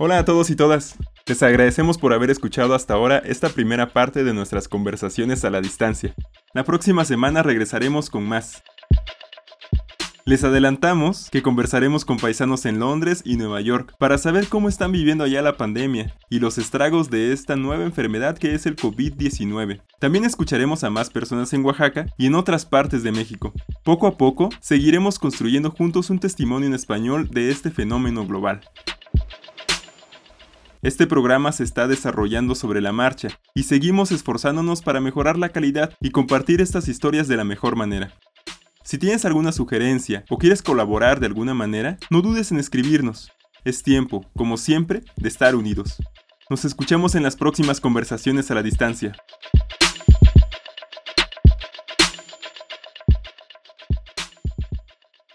Hola a todos y todas. Les agradecemos por haber escuchado hasta ahora esta primera parte de nuestras conversaciones a la distancia. La próxima semana regresaremos con más. Les adelantamos que conversaremos con paisanos en Londres y Nueva York para saber cómo están viviendo allá la pandemia y los estragos de esta nueva enfermedad que es el COVID-19. También escucharemos a más personas en Oaxaca y en otras partes de México. Poco a poco, seguiremos construyendo juntos un testimonio en español de este fenómeno global. Este programa se está desarrollando sobre la marcha y seguimos esforzándonos para mejorar la calidad y compartir estas historias de la mejor manera. Si tienes alguna sugerencia o quieres colaborar de alguna manera, no dudes en escribirnos. Es tiempo, como siempre, de estar unidos. Nos escuchamos en las próximas conversaciones a la distancia.